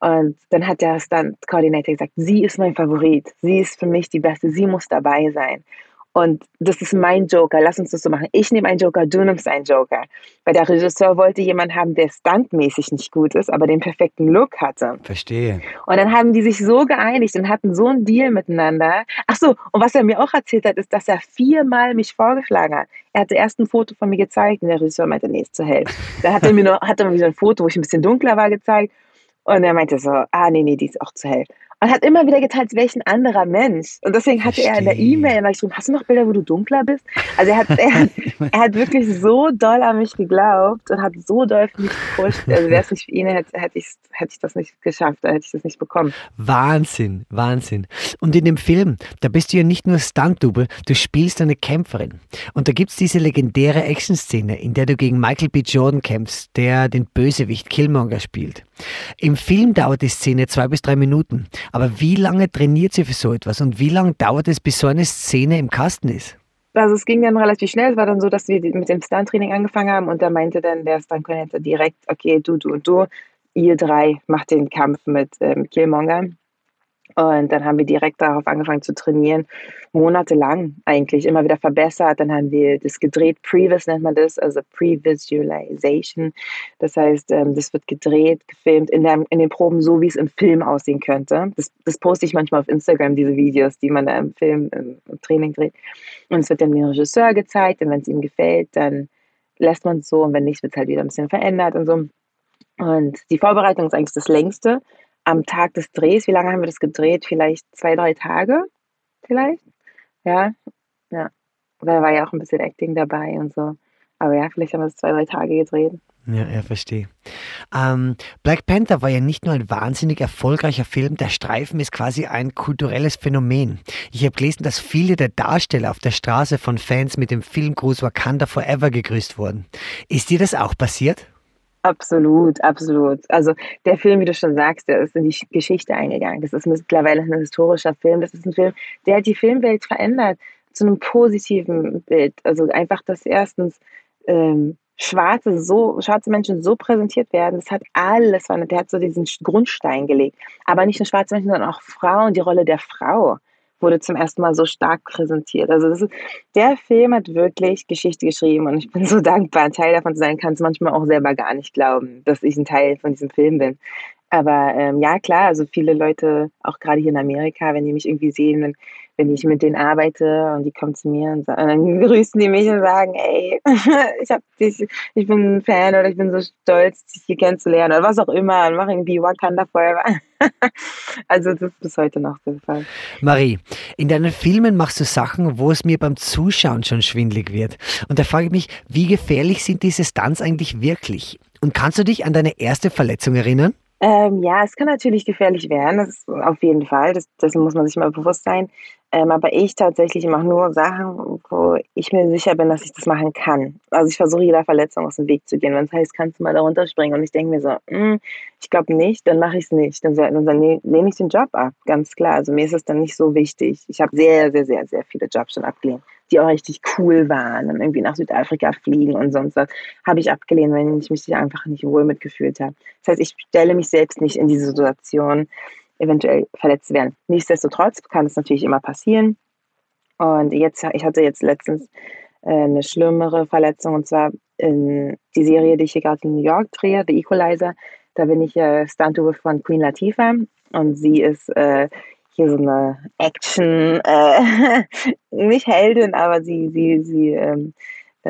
Speaker 3: Und dann hat der Stunt-Coordinator gesagt, sie ist mein Favorit, sie ist für mich die Beste, sie muss dabei sein. Und das ist mein Joker. Lass uns das so machen. Ich nehme einen Joker, du nimmst einen Joker. Weil der Regisseur wollte jemanden haben, der standmäßig nicht gut ist, aber den perfekten Look hatte.
Speaker 1: Verstehe.
Speaker 3: Und dann haben die sich so geeinigt und hatten so einen Deal miteinander. Ach so, und was er mir auch erzählt hat, ist, dass er viermal mich vorgeschlagen hat. Er hatte erst ein Foto von mir gezeigt und der Regisseur meinte, nee, ist zu hell. Dann hat er mir noch, hat er mir so ein Foto, wo ich ein bisschen dunkler war, gezeigt. Und er meinte so, ah, nee, nee, die ist auch zu hell und hat immer wieder geteilt, welchen anderer Mensch. Und deswegen hatte Verstehe. er in der E-Mail immer geschrieben, hast du noch Bilder, wo du dunkler bist? Also er hat, er, hat, er hat wirklich so doll an mich geglaubt und hat so doll für mich gepusht. Also wäre es nicht für ihn, hätte, hätte, ich, hätte ich das nicht geschafft, hätte ich das nicht bekommen.
Speaker 1: Wahnsinn, Wahnsinn. Und in dem Film, da bist du ja nicht nur Stunt-Double, du spielst eine Kämpferin. Und da gibt es diese legendäre Action-Szene, in der du gegen Michael B. Jordan kämpfst, der den Bösewicht Killmonger spielt. Im Film dauert die Szene zwei bis drei Minuten. Aber wie lange trainiert sie für so etwas und wie lange dauert es, bis so eine Szene im Kasten ist?
Speaker 3: Also es ging dann relativ schnell. Es war dann so, dass wir mit dem Stunt-Training angefangen haben und da meinte dann der Stunt-Koordinator direkt, okay, du, du und du, ihr drei macht den Kampf mit ähm, Killmonger. Und dann haben wir direkt darauf angefangen zu trainieren, monatelang eigentlich, immer wieder verbessert. Dann haben wir das gedreht, Previs nennt man das, also Pre-Visualization. Das heißt, ähm, das wird gedreht, gefilmt in, der, in den Proben so, wie es im Film aussehen könnte. Das, das poste ich manchmal auf Instagram, diese Videos, die man da im Film, im, Training dreht. Und es wird dann dem Regisseur gezeigt und wenn es ihm gefällt, dann lässt man es so und wenn nicht, wird es halt wieder ein bisschen verändert und so. Und die Vorbereitung ist eigentlich das längste am Tag des Drehs, wie lange haben wir das gedreht? Vielleicht zwei, drei Tage? Vielleicht? Ja, ja. Da war ja auch ein bisschen Acting dabei und so. Aber ja, vielleicht haben wir es zwei, drei Tage gedreht.
Speaker 1: Ja, ja, verstehe. Ähm, Black Panther war ja nicht nur ein wahnsinnig erfolgreicher Film, der Streifen ist quasi ein kulturelles Phänomen. Ich habe gelesen, dass viele der Darsteller auf der Straße von Fans mit dem Filmgruß Wakanda Forever gegrüßt wurden. Ist dir das auch passiert?
Speaker 3: Absolut, absolut. Also der Film, wie du schon sagst, der ist in die Geschichte eingegangen. Das ist mittlerweile ein historischer Film. Das ist ein Film, der hat die Filmwelt verändert zu einem positiven Bild. Also einfach, dass erstens ähm, schwarze, so, schwarze Menschen so präsentiert werden, das hat alles verändert. Der hat so diesen Grundstein gelegt. Aber nicht nur schwarze Menschen, sondern auch Frauen, die Rolle der Frau wurde zum ersten Mal so stark präsentiert. Also ist, der Film hat wirklich Geschichte geschrieben und ich bin so dankbar, ein Teil davon zu sein, kann es manchmal auch selber gar nicht glauben, dass ich ein Teil von diesem Film bin. Aber ähm, ja, klar, also viele Leute, auch gerade hier in Amerika, wenn die mich irgendwie sehen, wenn, wenn ich mit denen arbeite und die kommen zu mir und, sagen, und dann grüßen die mich und sagen, ey, ich hab dich, ich bin ein Fan oder ich bin so stolz, dich hier kennenzulernen oder was auch immer und machen irgendwie Wakanda Forever. also das ist bis heute noch der Fall.
Speaker 1: Marie, in deinen Filmen machst du Sachen, wo es mir beim Zuschauen schon schwindlig wird. Und da frage ich mich, wie gefährlich sind diese Stunts eigentlich wirklich? Und kannst du dich an deine erste Verletzung erinnern?
Speaker 3: Ähm, ja, es kann natürlich gefährlich werden, das ist auf jeden Fall, das, dessen muss man sich mal bewusst sein. Ähm, aber ich tatsächlich mache nur Sachen, wo ich mir sicher bin, dass ich das machen kann. Also ich versuche jeder Verletzung aus dem Weg zu gehen. Wenn es heißt, kannst du mal da runterspringen und ich denke mir so, mm, ich glaube nicht, dann mache ich es nicht. Dann, dann, dann lehne ich den Job ab, ganz klar. Also mir ist es dann nicht so wichtig. Ich habe sehr, sehr, sehr, sehr viele Jobs schon abgelehnt die auch richtig cool waren und irgendwie nach Südafrika fliegen und sonst was, habe ich abgelehnt, wenn ich mich einfach nicht wohl mitgefühlt habe. Das heißt, ich stelle mich selbst nicht in diese Situation, eventuell verletzt zu werden. Nichtsdestotrotz kann es natürlich immer passieren. Und jetzt, ich hatte jetzt letztens äh, eine schlimmere Verletzung und zwar in die Serie, die ich hier gerade in New York drehe, The Equalizer. Da bin ich äh, von Queen Latifah und sie ist äh, hier so eine Action, äh, nicht Heldin, aber sie, sie, sie ähm,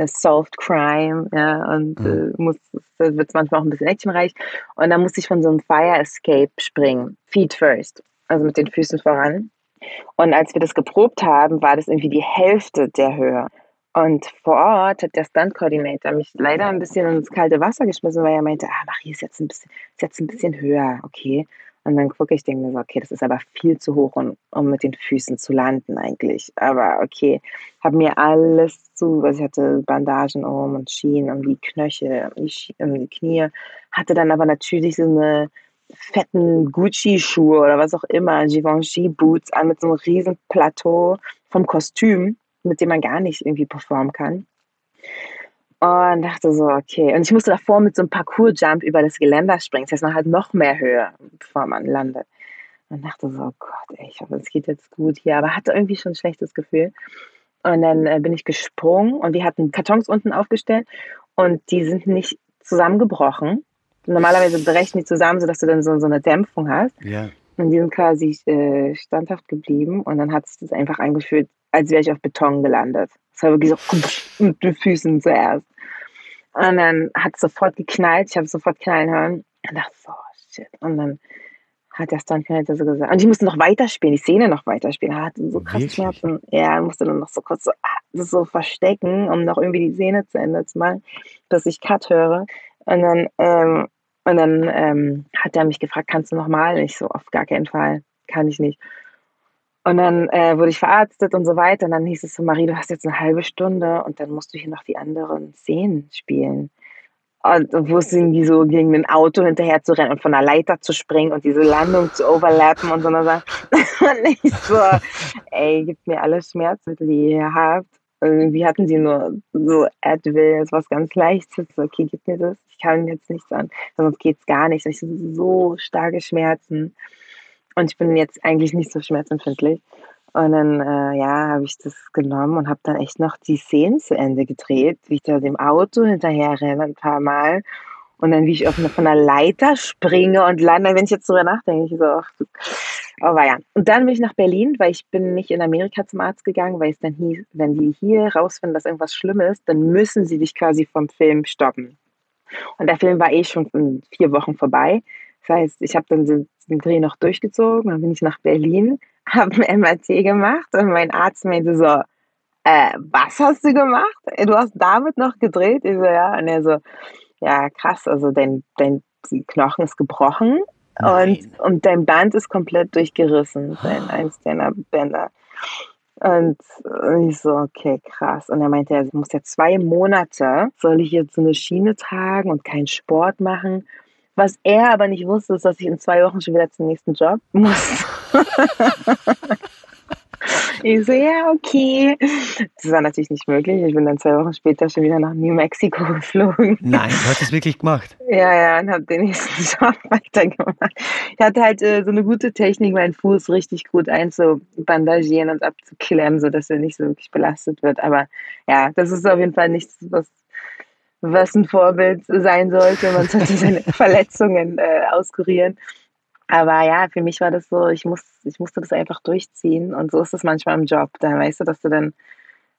Speaker 3: solved crime, ja, und mhm. äh, muss, da wird es manchmal auch ein bisschen actionreich. Und dann musste ich von so einem Fire Escape springen, feet first, also mit den Füßen voran. Und als wir das geprobt haben, war das irgendwie die Hälfte der Höhe. Und vor Ort hat der Stunt-Coordinator mich leider ein bisschen ins kalte Wasser geschmissen, weil er meinte, ah, mach hier ist jetzt ein bisschen, ist jetzt ein bisschen höher, okay. Und dann gucke ich, denke mir so, okay, das ist aber viel zu hoch, um, um mit den Füßen zu landen eigentlich. Aber okay, habe mir alles zu, also ich hatte Bandagen um und Schienen um die Knöchel, um die, um die Knie, hatte dann aber natürlich so eine fetten Gucci-Schuhe oder was auch immer, Givenchy-Boots an mit so einem riesen Plateau vom Kostüm, mit dem man gar nicht irgendwie performen kann. Und dachte so, okay. Und ich musste davor mit so einem Parcours-Jump über das Geländer springen. Das heißt, man hat noch mehr Höhe, bevor man landet. Und dachte so, oh Gott, ey, ich hoffe, es geht jetzt gut hier. Aber hatte irgendwie schon ein schlechtes Gefühl. Und dann äh, bin ich gesprungen und wir hatten Kartons unten aufgestellt und die sind nicht zusammengebrochen. Normalerweise brechen die zusammen, sodass du dann so, so eine Dämpfung hast.
Speaker 1: Ja.
Speaker 3: Und die sind quasi äh, standhaft geblieben und dann hat sich das einfach angefühlt, als wäre ich auf Beton gelandet. War wirklich so mit den Füßen zuerst. Und dann hat es sofort geknallt. Ich habe sofort knallen hören. Und dachte so, oh, shit. Und dann hat der Stuntmanager so gesagt. Und ich musste noch weiterspielen, die Szene noch weiterspielen. Er hatte so krass Schmerzen. Ja, musste dann noch so kurz so, ah, so verstecken, um noch irgendwie die Szene zu Ende zu machen, dass ich Cut höre. Und dann, ähm, und dann ähm, hat er mich gefragt, kannst du nochmal? Ich so, auf gar keinen Fall, kann ich nicht. Und dann äh, wurde ich verarztet und so weiter. Und dann hieß es so, Marie, du hast jetzt eine halbe Stunde und dann musst du hier noch die anderen Szenen spielen. Und wo es irgendwie so gegen ein Auto hinterher zu rennen und von der Leiter zu springen und diese Landung zu overlappen und so. Und ich so, ey, gebt mir alle Schmerzmittel, die ihr habt. Irgendwie hatten sie nur so Advil, was ganz Leichtes. Okay, gib mir das. Ich kann jetzt nichts an, sonst geht's gar nicht. Ich habe so starke Schmerzen. Und ich bin jetzt eigentlich nicht so schmerzempfindlich. Und dann, äh, ja, habe ich das genommen und habe dann echt noch die Szenen zu Ende gedreht, wie ich da dem Auto hinterher renne ein paar Mal. Und dann, wie ich auf eine, von der Leiter springe und lande, wenn ich jetzt drüber nachdenke, ich so, ach, aber ja. Und dann bin ich nach Berlin, weil ich bin nicht in Amerika zum Arzt gegangen, weil es dann hieß, wenn die hier rausfinden, dass irgendwas schlimm ist, dann müssen sie dich quasi vom Film stoppen. Und der Film war eh schon vier Wochen vorbei. Das heißt, ich habe dann den, Dreh noch durchgezogen, dann bin ich nach Berlin, habe ein MRT gemacht und mein Arzt meinte so, äh, was hast du gemacht? Du hast damit noch gedreht? Ich so, ja. Und er so, ja, krass, also dein, dein Knochen ist gebrochen und, und dein Band ist komplett durchgerissen, dein eins deiner Bänder. Und ich so, okay, krass. Und er meinte, er muss ja zwei Monate, soll ich jetzt so eine Schiene tragen und keinen Sport machen. Was er aber nicht wusste, ist, dass ich in zwei Wochen schon wieder zum nächsten Job muss. Ich so, ja, okay. Das war natürlich nicht möglich. Ich bin dann zwei Wochen später schon wieder nach New Mexico geflogen.
Speaker 1: Nein, du hast es wirklich gemacht.
Speaker 3: Ja, ja, und habe den nächsten Job weitergemacht. Ich hatte halt äh, so eine gute Technik, meinen Fuß richtig gut einzubandagieren und abzuklemmen, sodass er nicht so wirklich belastet wird. Aber ja, das ist auf jeden Fall nichts, was was ein Vorbild sein sollte. Man sollte seine Verletzungen äh, auskurieren. Aber ja, für mich war das so, ich, muss, ich musste das einfach durchziehen. Und so ist es manchmal im Job. Da weißt du, dass du dann,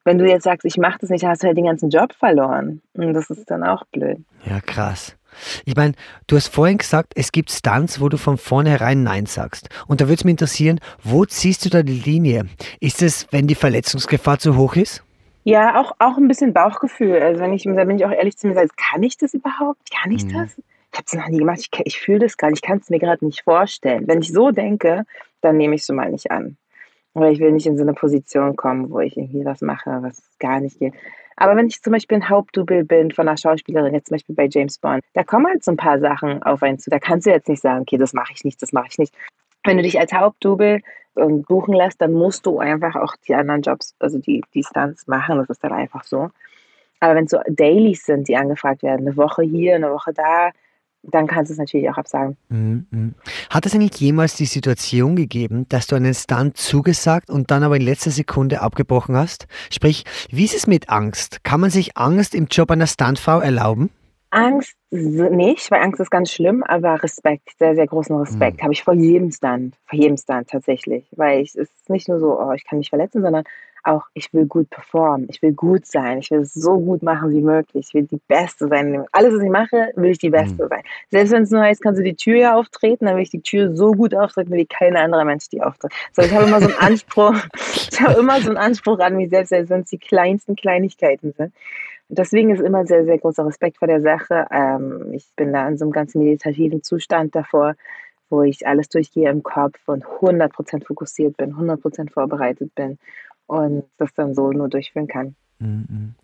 Speaker 3: wenn du jetzt sagst, ich mache das nicht, hast du halt den ganzen Job verloren. Und das ist dann auch blöd.
Speaker 1: Ja, krass. Ich meine, du hast vorhin gesagt, es gibt Stunts, wo du von vornherein Nein sagst. Und da würde es mich interessieren, wo ziehst du da die Linie? Ist es, wenn die Verletzungsgefahr zu hoch ist?
Speaker 3: Ja, auch, auch ein bisschen Bauchgefühl. Also wenn ich, da bin ich auch ehrlich zu mir, sage, kann ich das überhaupt? Kann ich mhm. das? ich habe es noch nie gemacht, ich, ich fühle das gerade, ich kann es mir gerade nicht vorstellen. Wenn ich so denke, dann nehme ich es so mal nicht an. Weil ich will nicht in so eine Position kommen, wo ich irgendwie was mache, was gar nicht geht. Aber wenn ich zum Beispiel ein Hauptdouble bin von einer Schauspielerin, jetzt zum Beispiel bei James Bond, da kommen halt so ein paar Sachen auf einen zu. Da kannst du jetzt nicht sagen, okay, das mache ich nicht, das mache ich nicht. Wenn du dich als Hauptdouble ähm, buchen lässt, dann musst du einfach auch die anderen Jobs, also die, die Stunts machen. Das ist dann einfach so. Aber wenn es so Dailies sind, die angefragt werden, eine Woche hier, eine Woche da, dann kannst du es natürlich auch absagen.
Speaker 1: Mhm. Hat es eigentlich jemals die Situation gegeben, dass du einen Stunt zugesagt und dann aber in letzter Sekunde abgebrochen hast? Sprich, wie ist es mit Angst? Kann man sich Angst im Job einer Stuntfrau erlauben?
Speaker 3: Angst nicht, weil Angst ist ganz schlimm, aber Respekt, sehr, sehr großen Respekt mhm. habe ich vor jedem Stunt, vor jedem Stunt tatsächlich, weil ich, es ist nicht nur so, oh, ich kann mich verletzen, sondern auch, ich will gut performen, ich will gut sein, ich will es so gut machen wie möglich, ich will die Beste sein. Alles, was ich mache, will ich die Beste mhm. sein. Selbst wenn es nur heißt, kannst du die Tür auftreten, dann will ich die Tür so gut auftreten, wie kein anderer Mensch die auftritt. So, ich habe immer so einen Anspruch, ich habe immer so einen Anspruch an mich selbst, selbst wenn es die kleinsten Kleinigkeiten sind. Deswegen ist immer sehr, sehr großer Respekt vor der Sache. Ähm, ich bin da in so einem ganz meditativen Zustand davor, wo ich alles durchgehe im Kopf und 100% fokussiert bin, 100% vorbereitet bin und das dann so nur durchführen kann.
Speaker 1: Mhm.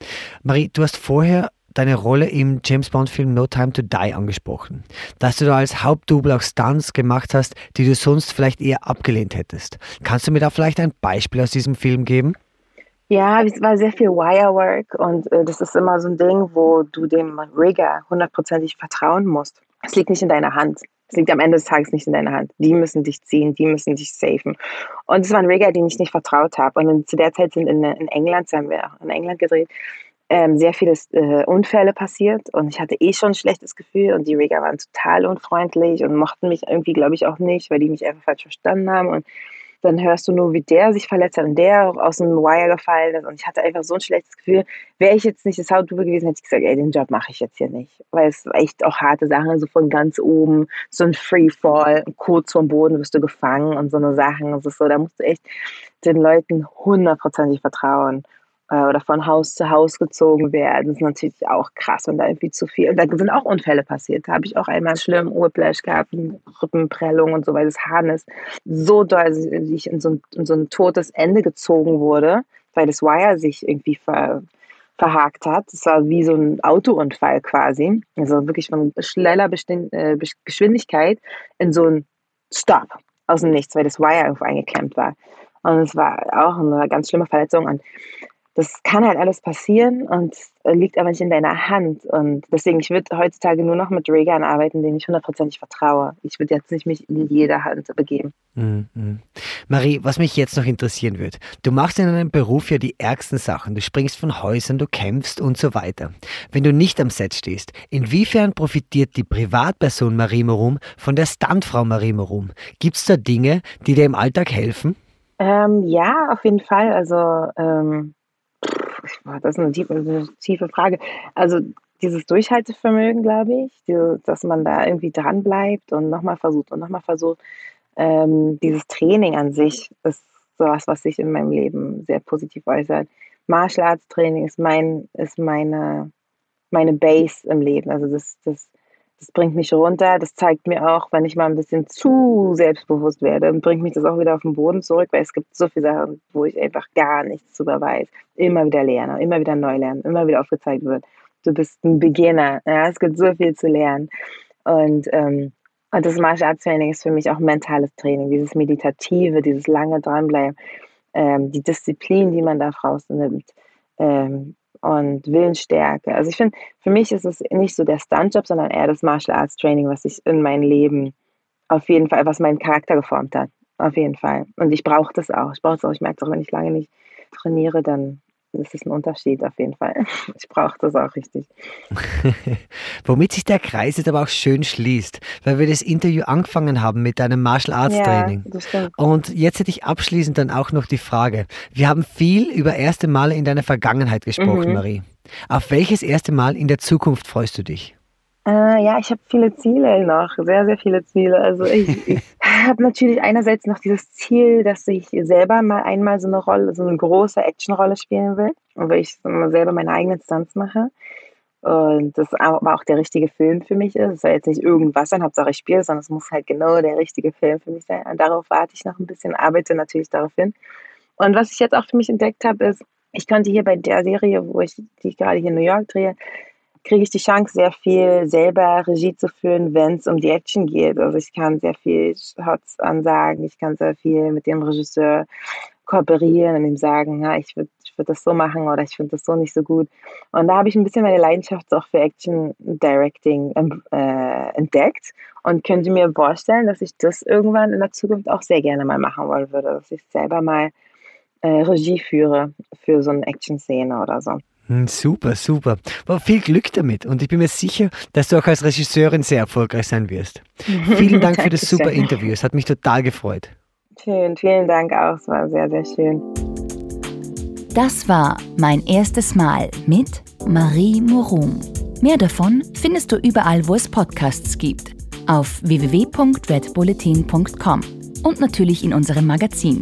Speaker 1: Marie, du hast vorher deine Rolle im James Bond-Film No Time to Die angesprochen. Dass du da als Hauptdouble auch Stunts gemacht hast, die du sonst vielleicht eher abgelehnt hättest. Kannst du mir da vielleicht ein Beispiel aus diesem Film geben?
Speaker 3: Ja, es war sehr viel Wirework und äh, das ist immer so ein Ding, wo du dem Rigger hundertprozentig vertrauen musst. Es liegt nicht in deiner Hand. Es liegt am Ende des Tages nicht in deiner Hand. Die müssen dich ziehen, die müssen dich safen. Und es war ein Rigger, den ich nicht vertraut habe. Und zu der Zeit sind in, in England, haben wir auch in England gedreht, ähm, sehr viele äh, Unfälle passiert und ich hatte eh schon ein schlechtes Gefühl und die Rigger waren total unfreundlich und mochten mich irgendwie, glaube ich, auch nicht, weil die mich einfach falsch verstanden haben und dann hörst du nur, wie der sich verletzt hat und der aus dem Wire gefallen ist. Und ich hatte einfach so ein schlechtes Gefühl. Wäre ich jetzt nicht das Hautdube gewesen, hätte ich gesagt, ey, den Job mache ich jetzt hier nicht, weil es echt auch harte Sachen, also von ganz oben, so ein Freefall, kurz vom Boden wirst du gefangen und so eine Sachen, das ist so, da musst du echt den Leuten hundertprozentig vertrauen äh, oder von Haus zu Haus gezogen werden. Das ist natürlich auch krass, wenn da irgendwie zu viel. Und da sind auch Unfälle passiert. Da habe ich auch einmal einen schlimmen Whiplash gehabt, Rippenprellung und so, weil das Harness so doll, also ich in so, ein, in so ein totes Ende gezogen wurde, weil das Wire sich irgendwie ver, verhakt hat. Das war wie so ein Autounfall quasi. Also wirklich von schneller äh, Geschwindigkeit in so ein Stop aus dem Nichts, weil das Wire irgendwo eingeklemmt war. Und es war auch eine ganz schlimme Verletzung. Und das kann halt alles passieren und liegt aber nicht in deiner Hand. Und deswegen, ich würde heutzutage nur noch mit Regan arbeiten, denen ich hundertprozentig vertraue. Ich würde jetzt nicht mich in jeder Hand begeben.
Speaker 1: Mhm. Marie, was mich jetzt noch interessieren würde, du machst in deinem Beruf ja die ärgsten Sachen. Du springst von Häusern, du kämpfst und so weiter. Wenn du nicht am Set stehst, inwiefern profitiert die Privatperson Marie Morum von der Stuntfrau Marie Morum? Gibt es da Dinge, die dir im Alltag helfen?
Speaker 3: Ähm, ja, auf jeden Fall. Also ähm, das ist eine tiefe, eine tiefe Frage. Also dieses Durchhaltevermögen, glaube ich, diese, dass man da irgendwie dran bleibt und nochmal versucht und nochmal versucht. Ähm, dieses Training an sich ist sowas, was sich in meinem Leben sehr positiv äußert. Martial Arts Training ist mein, ist meine, meine Base im Leben. Also das, das das bringt mich runter. Das zeigt mir auch, wenn ich mal ein bisschen zu selbstbewusst werde, bringt mich das auch wieder auf den Boden zurück, weil es gibt so viele Sachen, wo ich einfach gar nichts drüber weiß. Immer wieder lerne, immer wieder neu lernen, immer wieder aufgezeigt wird. Du bist ein Beginner. Ja, es gibt so viel zu lernen. Und, ähm, und das Martial Arts Training ist für mich auch mentales Training, dieses Meditative, dieses lange dranbleiben, ähm, die Disziplin, die man da rausnimmt. Ähm, und Willensstärke. Also ich finde, für mich ist es nicht so der Stuntjob, sondern eher das Martial Arts Training, was sich in mein Leben auf jeden Fall, was meinen Charakter geformt hat. Auf jeden Fall. Und ich brauche das auch. Ich brauche es auch. Ich merke es auch, wenn ich lange nicht trainiere, dann das ist ein Unterschied auf jeden Fall. Ich brauche das auch richtig.
Speaker 1: Womit sich der Kreis jetzt aber auch schön schließt, weil wir das Interview angefangen haben mit deinem Martial Arts Training. Ja, Und jetzt hätte ich abschließend dann auch noch die Frage. Wir haben viel über erste Male in deiner Vergangenheit gesprochen, mhm. Marie. Auf welches erste Mal in der Zukunft freust du dich?
Speaker 3: Äh, ja, ich habe viele Ziele noch, sehr, sehr viele Ziele. Also ich, ich habe natürlich einerseits noch dieses Ziel, dass ich selber mal einmal so eine Rolle, so eine große Actionrolle spielen will, wo ich selber meine eigene Stunts mache. Und das aber auch der richtige Film für mich ist. Es soll jetzt nicht irgendwas sein, Hauptsache ich spiele, sondern es muss halt genau der richtige Film für mich sein. Und darauf warte ich noch ein bisschen, arbeite natürlich darauf hin. Und was ich jetzt auch für mich entdeckt habe, ist, ich konnte hier bei der Serie, wo ich, die ich gerade hier in New York drehe, kriege ich die Chance, sehr viel selber Regie zu führen, wenn es um die Action geht. Also ich kann sehr viel Shots ansagen, ich kann sehr viel mit dem Regisseur kooperieren und ihm sagen, na, ich würde ich würd das so machen oder ich finde das so nicht so gut. Und da habe ich ein bisschen meine Leidenschaft auch für Action Directing äh, entdeckt und könnte mir vorstellen, dass ich das irgendwann in der Zukunft auch sehr gerne mal machen wollen würde, dass ich selber mal äh, Regie führe für so eine Action-Szene oder so.
Speaker 1: Hm, super, super. Aber viel Glück damit und ich bin mir sicher, dass du auch als Regisseurin sehr erfolgreich sein wirst. Vielen Dank für das super Interview. Es hat mich total gefreut.
Speaker 3: Schön, vielen Dank auch. Es war sehr, sehr schön.
Speaker 2: Das war mein erstes Mal mit Marie Morum. Mehr davon findest du überall, wo es Podcasts gibt. Auf www.redbulletin.com und natürlich in unserem Magazin.